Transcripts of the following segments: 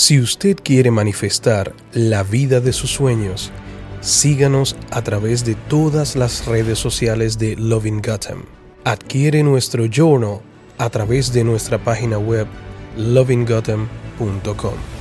Si usted quiere manifestar la vida de sus sueños, síganos a través de todas las redes sociales de Loving Gotham. Adquiere nuestro journal a través de nuestra página web lovinggotham.com.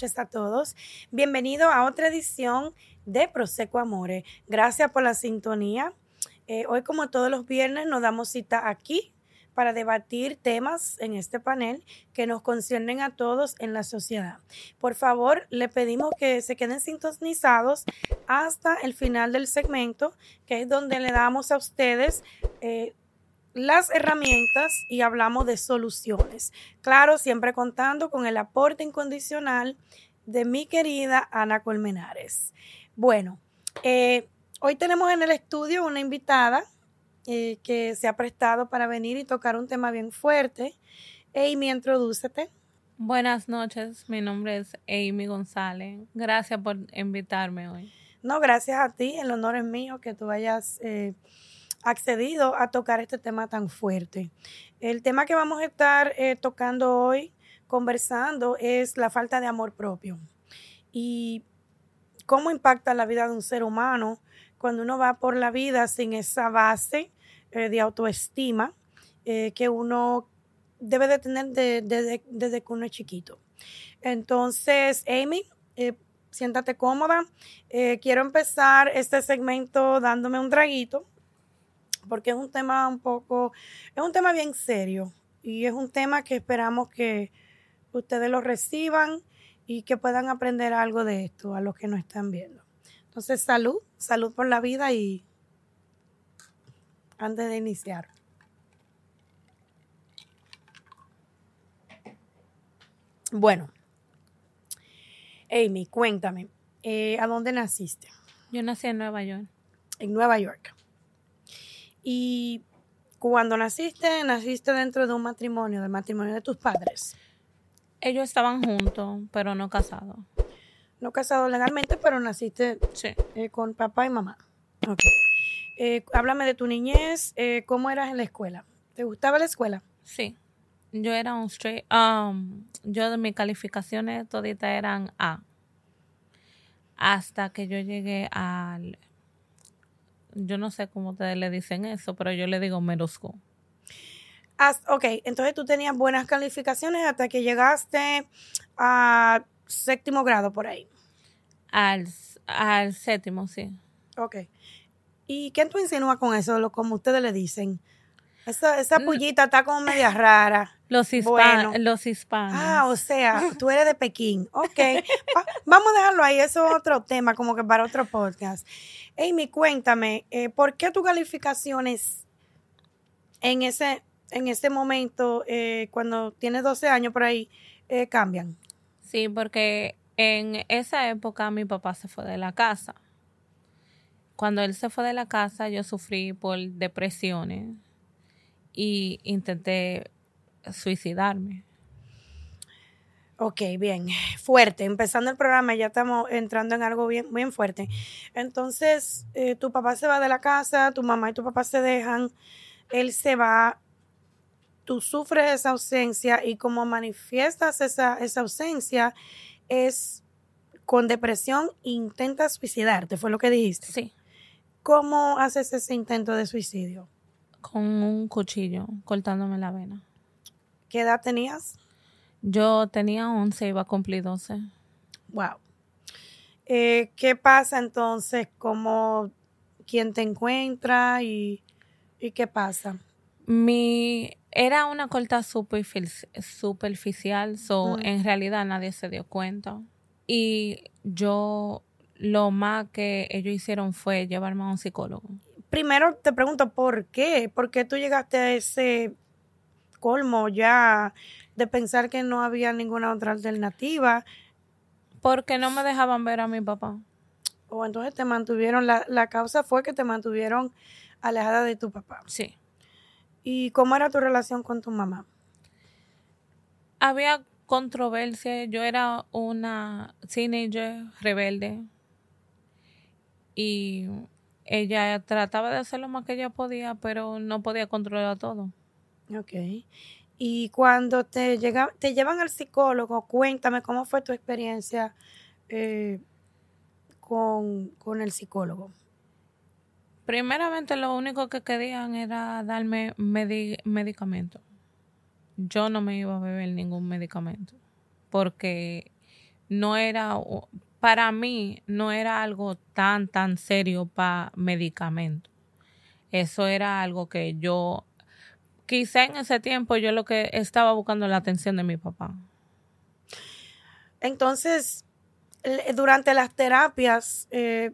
noches a todos. Bienvenido a otra edición de Proseco Amore. Gracias por la sintonía. Eh, hoy, como todos los viernes, nos damos cita aquí para debatir temas en este panel que nos conciernen a todos en la sociedad. Por favor, le pedimos que se queden sintonizados hasta el final del segmento, que es donde le damos a ustedes eh, las herramientas y hablamos de soluciones. Claro, siempre contando con el aporte incondicional de mi querida Ana Colmenares. Bueno, eh, hoy tenemos en el estudio una invitada eh, que se ha prestado para venir y tocar un tema bien fuerte. Amy, introdúcete. Buenas noches, mi nombre es Amy González. Gracias por invitarme hoy. No, gracias a ti, el honor es mío que tú hayas eh, accedido a tocar este tema tan fuerte. El tema que vamos a estar eh, tocando hoy, conversando, es la falta de amor propio. Y cómo impacta la vida de un ser humano cuando uno va por la vida sin esa base eh, de autoestima eh, que uno debe de tener desde que uno es chiquito. Entonces, Amy, siéntate cómoda. quiero empezar este segmento dándome un draguito porque es un tema un poco, es un tema bien serio y es un tema que esperamos que ustedes lo reciban y que puedan aprender algo de esto a los que nos están viendo. Entonces, salud, salud por la vida y antes de iniciar. Bueno, Amy, cuéntame, eh, ¿a dónde naciste? Yo nací en Nueva York. En Nueva York. Y cuando naciste, naciste dentro de un matrimonio, del matrimonio de tus padres. Ellos estaban juntos, pero no casados. No casados legalmente, pero naciste eh, con papá y mamá. Ok. Eh, háblame de tu niñez, eh, ¿cómo eras en la escuela? ¿Te gustaba la escuela? Sí. Yo era un straight, um, yo de mis calificaciones toditas eran A. Hasta que yo llegué al yo no sé cómo ustedes le dicen eso, pero yo le digo merosco. ok, entonces tú tenías buenas calificaciones hasta que llegaste a séptimo grado por ahí. Al, al séptimo, sí. Ok. ¿Y qué tú insinúas con eso, lo, como ustedes le dicen? Esa, esa pullita está como media rara. Los, hispanos. los hispanos. Ah, o sea, tú eres de Pekín. Ok. Vamos a dejarlo ahí. Eso es otro tema, como que para otro podcast. Amy, cuéntame, eh, ¿por qué tus calificaciones en ese, en ese momento, eh, cuando tienes 12 años por ahí, eh, cambian? Sí, porque en esa época mi papá se fue de la casa. Cuando él se fue de la casa, yo sufrí por depresiones y intenté suicidarme. Ok, bien, fuerte. Empezando el programa, ya estamos entrando en algo bien, bien fuerte. Entonces, eh, tu papá se va de la casa, tu mamá y tu papá se dejan, él se va, tú sufres esa ausencia y como manifiestas esa, esa ausencia es con depresión, intentas suicidarte, fue lo que dijiste. Sí. ¿Cómo haces ese intento de suicidio? Con un cuchillo, cortándome la vena. ¿Qué edad tenías? Yo tenía 11, iba a cumplir 12. Wow. Eh, ¿Qué pasa entonces? ¿Cómo, quién te encuentra y, qué pasa? Mi, era una corta superficial, so mm. en realidad nadie se dio cuenta. Y yo, lo más que ellos hicieron fue llevarme a un psicólogo. Primero te pregunto, ¿por qué? ¿Por qué tú llegaste a ese colmo ya de pensar que no había ninguna otra alternativa. Porque no me dejaban ver a mi papá. O entonces te mantuvieron, la, la causa fue que te mantuvieron alejada de tu papá. Sí. ¿Y cómo era tu relación con tu mamá? Había controversia. Yo era una teenager rebelde y ella trataba de hacer lo más que ella podía, pero no podía controlar todo. Ok. Y cuando te, llega, te llevan al psicólogo, cuéntame cómo fue tu experiencia eh, con, con el psicólogo. Primeramente, lo único que querían era darme medicamento. Yo no me iba a beber ningún medicamento porque no era, para mí, no era algo tan, tan serio para medicamento. Eso era algo que yo, quizá en ese tiempo yo lo que estaba buscando la atención de mi papá. Entonces, durante las terapias, eh,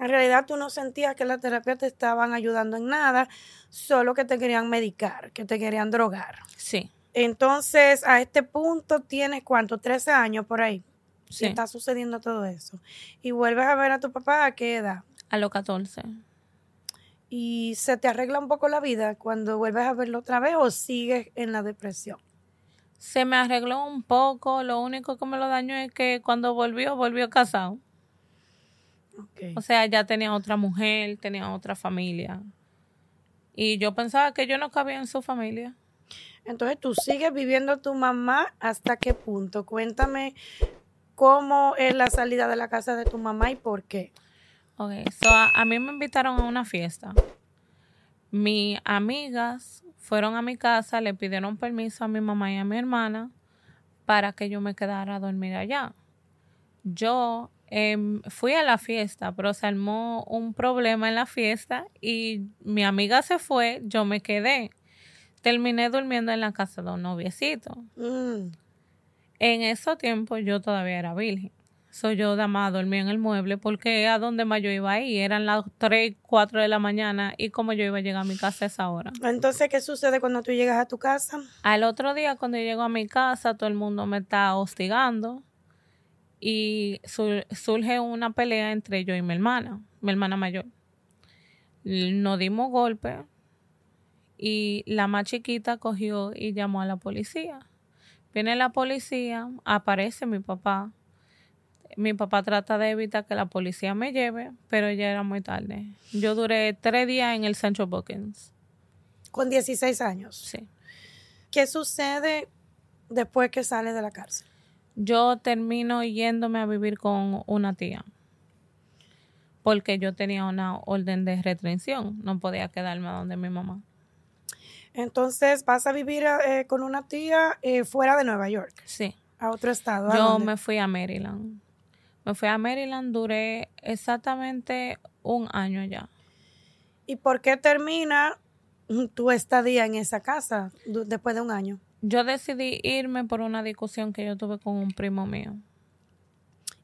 en realidad tú no sentías que las terapias te estaban ayudando en nada, solo que te querían medicar, que te querían drogar. Sí. Entonces, a este punto tienes cuánto, 13 años por ahí. Sí. Está sucediendo todo eso. Y vuelves a ver a tu papá a qué edad? A los 14. ¿Y se te arregla un poco la vida cuando vuelves a verlo otra vez o sigues en la depresión? Se me arregló un poco, lo único que me lo dañó es que cuando volvió, volvió casado. O sea, ya tenía otra mujer, tenía otra familia. Y yo pensaba que yo no cabía en su familia. Entonces, ¿tú sigues viviendo tu mamá hasta qué punto? Cuéntame cómo es la salida de la casa de tu mamá y por qué. Ok, so a, mí me invitaron a una fiesta. Mis amigas fueron a mi casa, le pidieron permiso a mi mamá y a mi hermana para que yo me quedara a dormir allá. Yo Em, fui a la fiesta, pero se armó un problema en la fiesta y mi amiga se fue, yo me quedé. Terminé durmiendo en la casa de un noviecito. Mm. En ese tiempo yo todavía era virgen. Soy yo dama dormía en el mueble porque a donde más yo iba ahí eran las 3, 4 de la mañana y como yo iba a llegar a mi casa a esa hora. Entonces, ¿qué sucede cuando tú llegas a tu casa? Al otro día cuando llego a mi casa todo el mundo me está hostigando y surge una pelea entre yo y mi hermana, mi hermana mayor. Nos dimos golpes y la más chiquita cogió y llamó a la policía. Viene la policía, aparece mi papá. Mi papá trata de evitar que la policía me lleve, pero ya era muy tarde. Yo duré tres días en el Sancho Bookings. Con 16 años. Sí. ¿Qué sucede después que sale de la cárcel? yo termino yéndome a vivir con una tía. Porque yo tenía una orden de restricción, no podía quedarme donde mi mamá. Entonces, ¿vas a vivir eh, con una tía eh, fuera de Nueva York? Sí. ¿A otro estado? yo me fui a Maryland. Me fui a Maryland, duré exactamente un año allá. ¿Y por qué termina tu estadía en esa casa después de un año? Yo decidí irme por una discusión que yo tuve con un primo mío.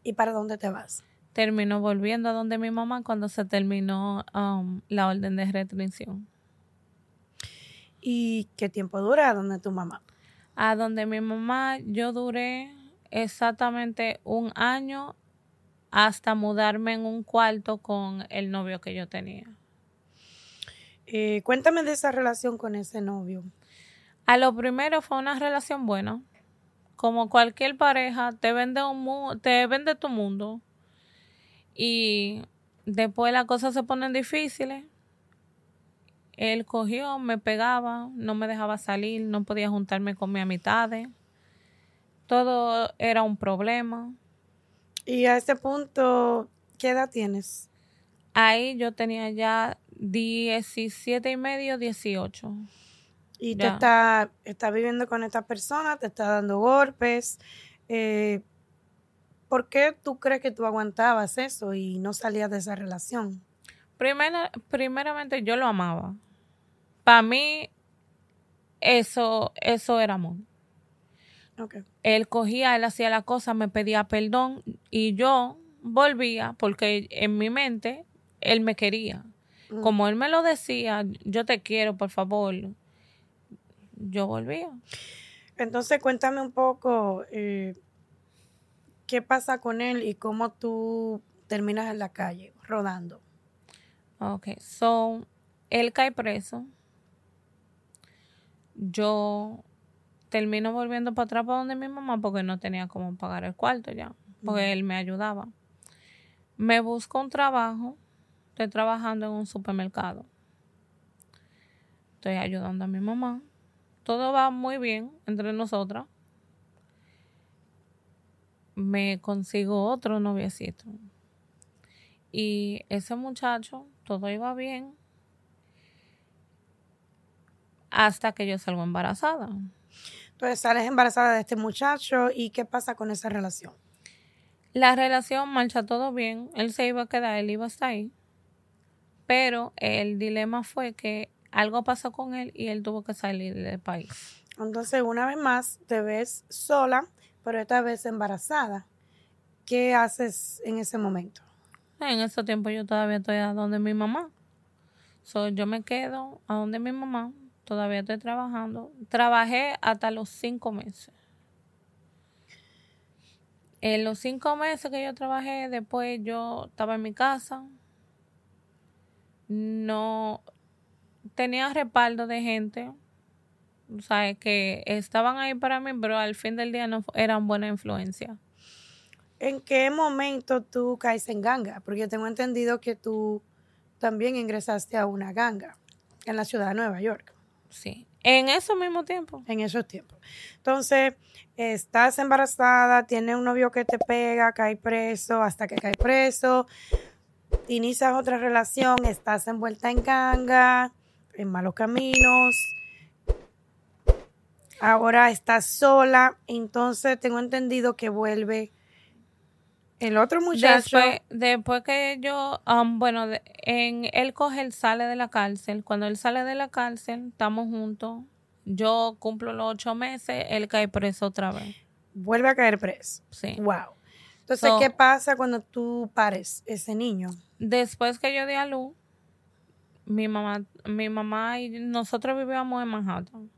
¿Y para dónde te vas? Terminó volviendo a donde mi mamá cuando se terminó um, la orden de restricción. ¿Y qué tiempo dura a donde tu mamá? A donde mi mamá yo duré exactamente un año hasta mudarme en un cuarto con el novio que yo tenía. Eh, cuéntame de esa relación con ese novio. A lo primero fue una relación buena. Como cualquier pareja, te vende, un te vende tu mundo. Y después las cosas se ponen difíciles. Él cogió, me pegaba, no me dejaba salir, no podía juntarme con mis amistades. Todo era un problema. Y a ese punto, ¿qué edad tienes? Ahí yo tenía ya 17 y medio, 18. Y te está, está viviendo con esta persona, te está dando golpes. Eh, ¿Por qué tú crees que tú aguantabas eso y no salías de esa relación? Primera, primeramente, yo lo amaba. Para mí, eso, eso era amor. Él cogía, él hacía la cosa, me pedía perdón y yo volvía porque en mi mente él me quería. Mm. Como él me lo decía, yo te quiero, por favor, yo volvía. Entonces, cuéntame un poco eh, qué pasa con él y cómo tú terminas en la calle rodando. Ok, so, él cae preso. Yo termino volviendo para atrás para donde mi mamá porque no tenía cómo pagar el cuarto ya, porque él me ayudaba. Me busco un trabajo, estoy trabajando en un supermercado. Estoy ayudando a mi mamá. Todo va muy bien entre nosotras. Me consigo otro noviecito. Y ese muchacho, todo iba bien. Hasta que yo salgo embarazada. Entonces sales embarazada de este muchacho y ¿qué pasa con esa relación? La relación marcha todo bien. Él se iba a quedar, él iba a estar ahí. Pero el dilema fue que algo pasó con él y él tuvo que salir del país. Entonces, una vez más, te ves sola, pero esta vez embarazada. ¿Qué haces en ese momento? En ese tiempo yo todavía estoy a donde mi mamá. So, yo me quedo a donde mi mamá. Todavía estoy trabajando. Trabajé hasta los cinco meses. En los cinco meses que yo trabajé, después yo estaba en mi casa. No tenía respaldo de gente. O sea, que estaban ahí para mí, pero al fin del día no eran buena influencia. ¿En qué momento tú caes en ganga? Porque yo tengo entendido que tú también ingresaste a una ganga en la ciudad de Nueva York. Sí, en ese mismo tiempo. En esos tiempos. Entonces, estás embarazada, tienes un novio que te pega, cae preso, hasta que cae preso, inicias otra relación, estás envuelta en ganga, en malos caminos, ahora estás sola, entonces tengo entendido que vuelve el otro muchacho. Después, que yo, um, bueno, en, él coge, él sale de la cárcel. Cuando él sale de la cárcel, estamos juntos. Yo cumplo los ocho meses, él cae preso otra vez. Vuelve a caer preso. Sí. Wow. Entonces, ¿qué pasa cuando tú pares ese niño? Después que yo di a luz, mi mamá, mi mamá y nosotros vivíamos en Manhattan.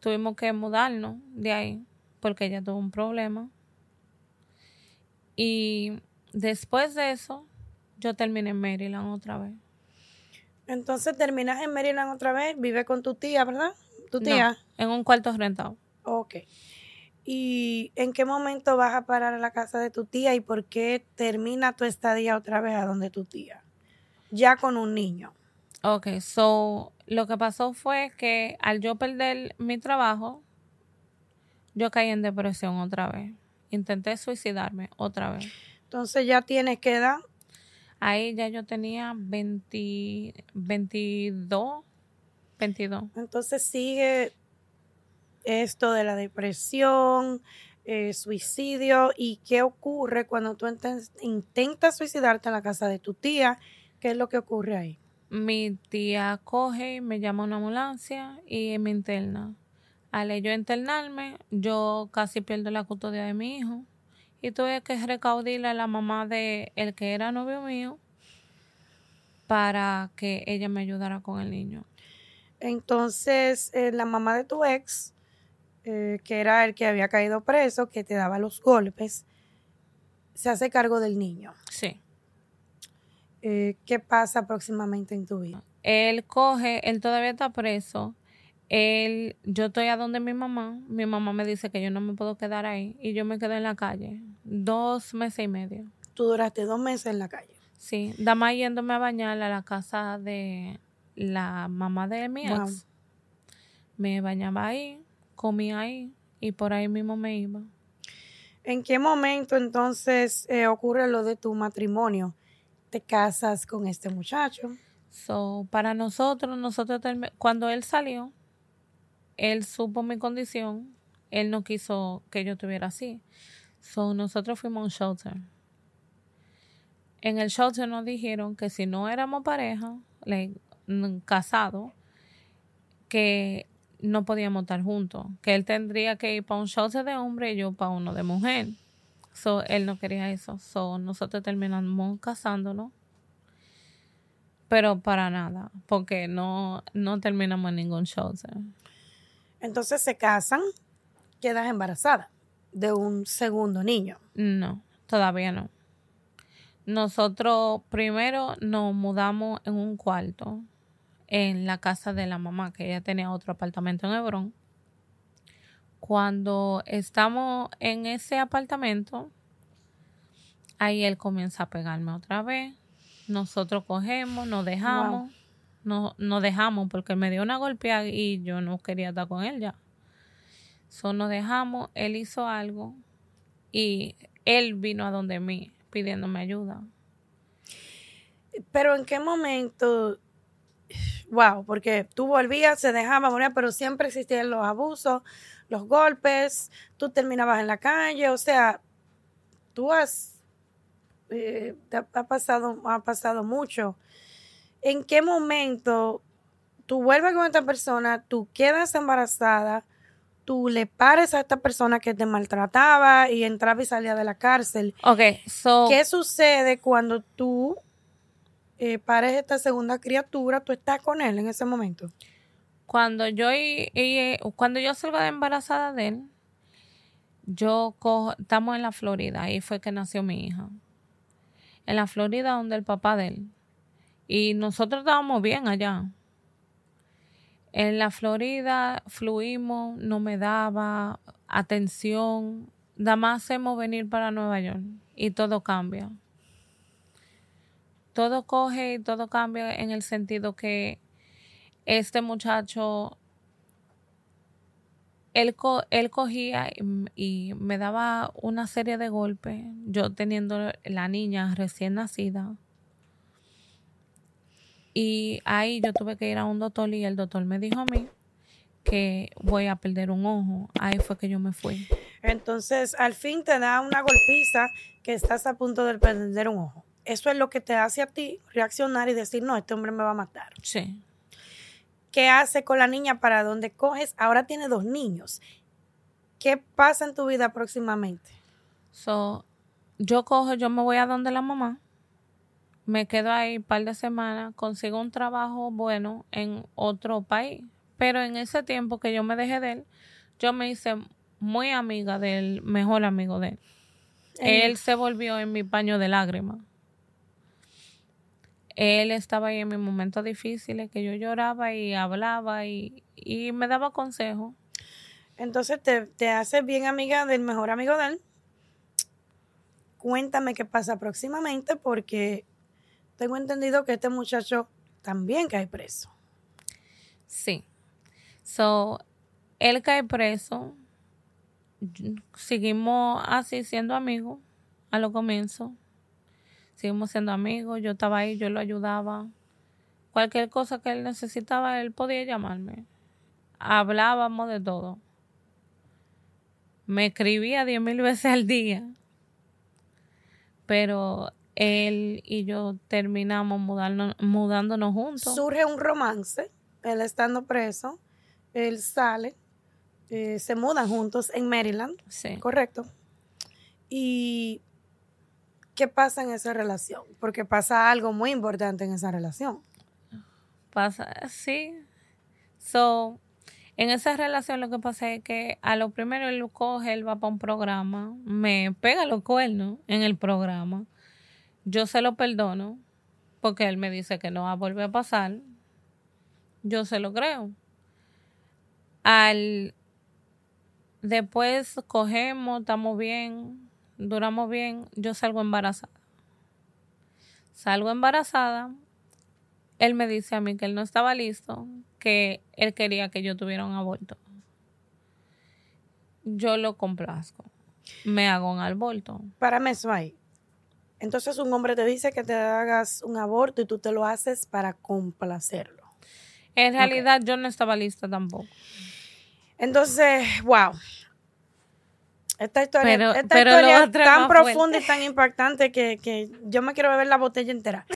Tuvimos que mudarnos de ahí porque ella tuvo un problema y después de eso, yo terminé en Maryland otra vez. Entonces terminas en Maryland otra vez, vive con tu tía, ¿verdad? ¿Tu tía? en un cuarto rentado. Ok. ¿Y en qué momento vas a parar a la casa de tu tía y por qué termina tu estadía otra vez a donde tu tía? Ya con un niño. Ok, so lo que pasó fue que al yo perder mi trabajo, yo caí en depresión otra vez intenté suicidarme otra vez. Entonces ya tienes que edad. Ahí ya yo tenía 20, 22, 22. Entonces sigue esto de la depresión, eh, suicidio y qué ocurre cuando tú intentas suicidarte en la casa de tu tía. ¿Qué es lo que ocurre ahí? Mi tía coge me llama a una ambulancia y me interna. Al yo internarme, yo casi pierdo la custodia de mi hijo y tuve que recaudirle a la mamá de el que era novio mío para que ella me ayudara con el niño. Entonces, eh, la mamá de tu ex, eh, que era el que había caído preso, que te daba los golpes, se hace cargo del niño. Sí. Eh, ¿Qué pasa próximamente en tu vida? Él coge, él todavía está preso él, yo estoy a donde mi mamá, mi mamá me dice que yo no me puedo quedar ahí y yo me quedé en la calle dos meses y medio. Tú duraste dos meses en la calle. Sí, dama yéndome a bañar a la casa de la mamá de mi ex. Me bañaba ahí, comía ahí y por ahí mismo me iba. ¿En qué momento entonces eh, ocurre lo de tu matrimonio? ¿Te casas con este muchacho? So, para nosotros, nosotros cuando él salió, él supo mi condición, él no quiso que yo estuviera así. So, nosotros fuimos a un shelter. En el shelter nos dijeron que si no éramos pareja, mm, casados, que no podíamos estar juntos, que él tendría que ir para un shelter de hombre y yo para uno de mujer. So, él no quería eso. So, nosotros terminamos casándonos. Pero para nada, porque no, no terminamos en ningún shelter. Entonces se casan, quedas embarazada de un segundo niño. No, todavía no. Nosotros primero nos mudamos en un cuarto en la casa de la mamá, que ella tenía otro apartamento en Hebrón. Cuando estamos en ese apartamento, ahí él comienza a pegarme otra vez. Nosotros cogemos, nos dejamos, no, nos dejamos porque me dio una golpeada y yo no quería estar con él ya. So nos dejamos, él hizo algo y él vino a donde mí pidiéndome ayuda. Pero en qué momento, wow, porque tú volvías, se dejaba morir, pero siempre existían los abusos, los golpes, tú terminabas en la calle, o sea, tú has, eh, ha pasado, ha pasado mucho. ¿En qué momento tú vuelves con esta persona, tú quedas embarazada, tú le pares a esta persona que te maltrataba y entraba y salía de la cárcel? Ok, so. ¿Qué sucede cuando tú eh, pares esta segunda criatura? ¿Tú estás con él en ese momento? Cuando yo, y, y, cuando yo salgo de embarazada de él, yo cojo, estamos en la Florida, ahí fue que nació mi hija. En la Florida, donde el papá de él. Y nosotros estábamos bien allá. En la Florida fluimos, no me daba atención. Nada más hacemos venir para Nueva York y todo cambia. Todo coge y todo cambia en el sentido que este muchacho, él, él cogía y me daba una serie de golpes, yo teniendo la niña recién nacida. Y ahí yo tuve que ir a un doctor y el doctor me dijo a mí que voy a perder un ojo. Ahí fue que yo me fui. Entonces, al fin te da una golpiza que estás a punto de perder un ojo. Eso es lo que te hace a ti reaccionar y decir, no, este hombre me va a matar. Sí. ¿Qué hace con la niña para donde coges? Ahora tiene dos niños. ¿Qué pasa en tu vida próximamente? So, yo cojo, yo me voy a donde la mamá me quedo ahí un par de semanas, consigo un trabajo bueno en otro país. Pero en ese tiempo que yo me dejé de él, yo me hice muy amiga del mejor amigo de él. Él se volvió en mi paño de lágrimas. Él estaba ahí en mis momentos difíciles, que yo lloraba y hablaba y, y me daba consejos. Entonces te, te haces bien amiga del mejor amigo de él. Cuéntame qué pasa próximamente porque tengo entendido que este muchacho también cae preso. Sí. So, él cae preso. Seguimos así siendo amigos a lo comienzo. Seguimos siendo amigos. Yo estaba ahí, yo lo ayudaba. Cualquier cosa que él necesitaba, él podía llamarme. Hablábamos de todo. Me escribía diez mil veces al día. Pero él y yo terminamos mudándonos juntos. Surge un romance, él estando preso, él sale, eh, se mudan juntos en Maryland, sí. correcto. ¿Y qué pasa en esa relación? Porque pasa algo muy importante en esa relación. Pasa, sí. So, en esa relación lo que pasa es que a lo primero él lo coge, él va para un programa, me pega los cuernos en el programa yo se lo perdono porque él me dice que no va a volver a pasar. Yo se lo creo. Al después cogemos, estamos bien, duramos bien, yo salgo embarazada. Salgo embarazada. Él me dice a mí que él no estaba listo, que él quería que yo tuviera un aborto. Yo lo complazco. Me hago un aborto. Párame eso ahí. Entonces un hombre te dice que te hagas un aborto y tú te lo haces para complacerlo. En realidad okay. yo no estaba lista tampoco. Entonces, wow. Esta historia, pero, esta pero historia es tan profunda fuerte. y tan impactante que, que, yo me quiero beber la botella entera.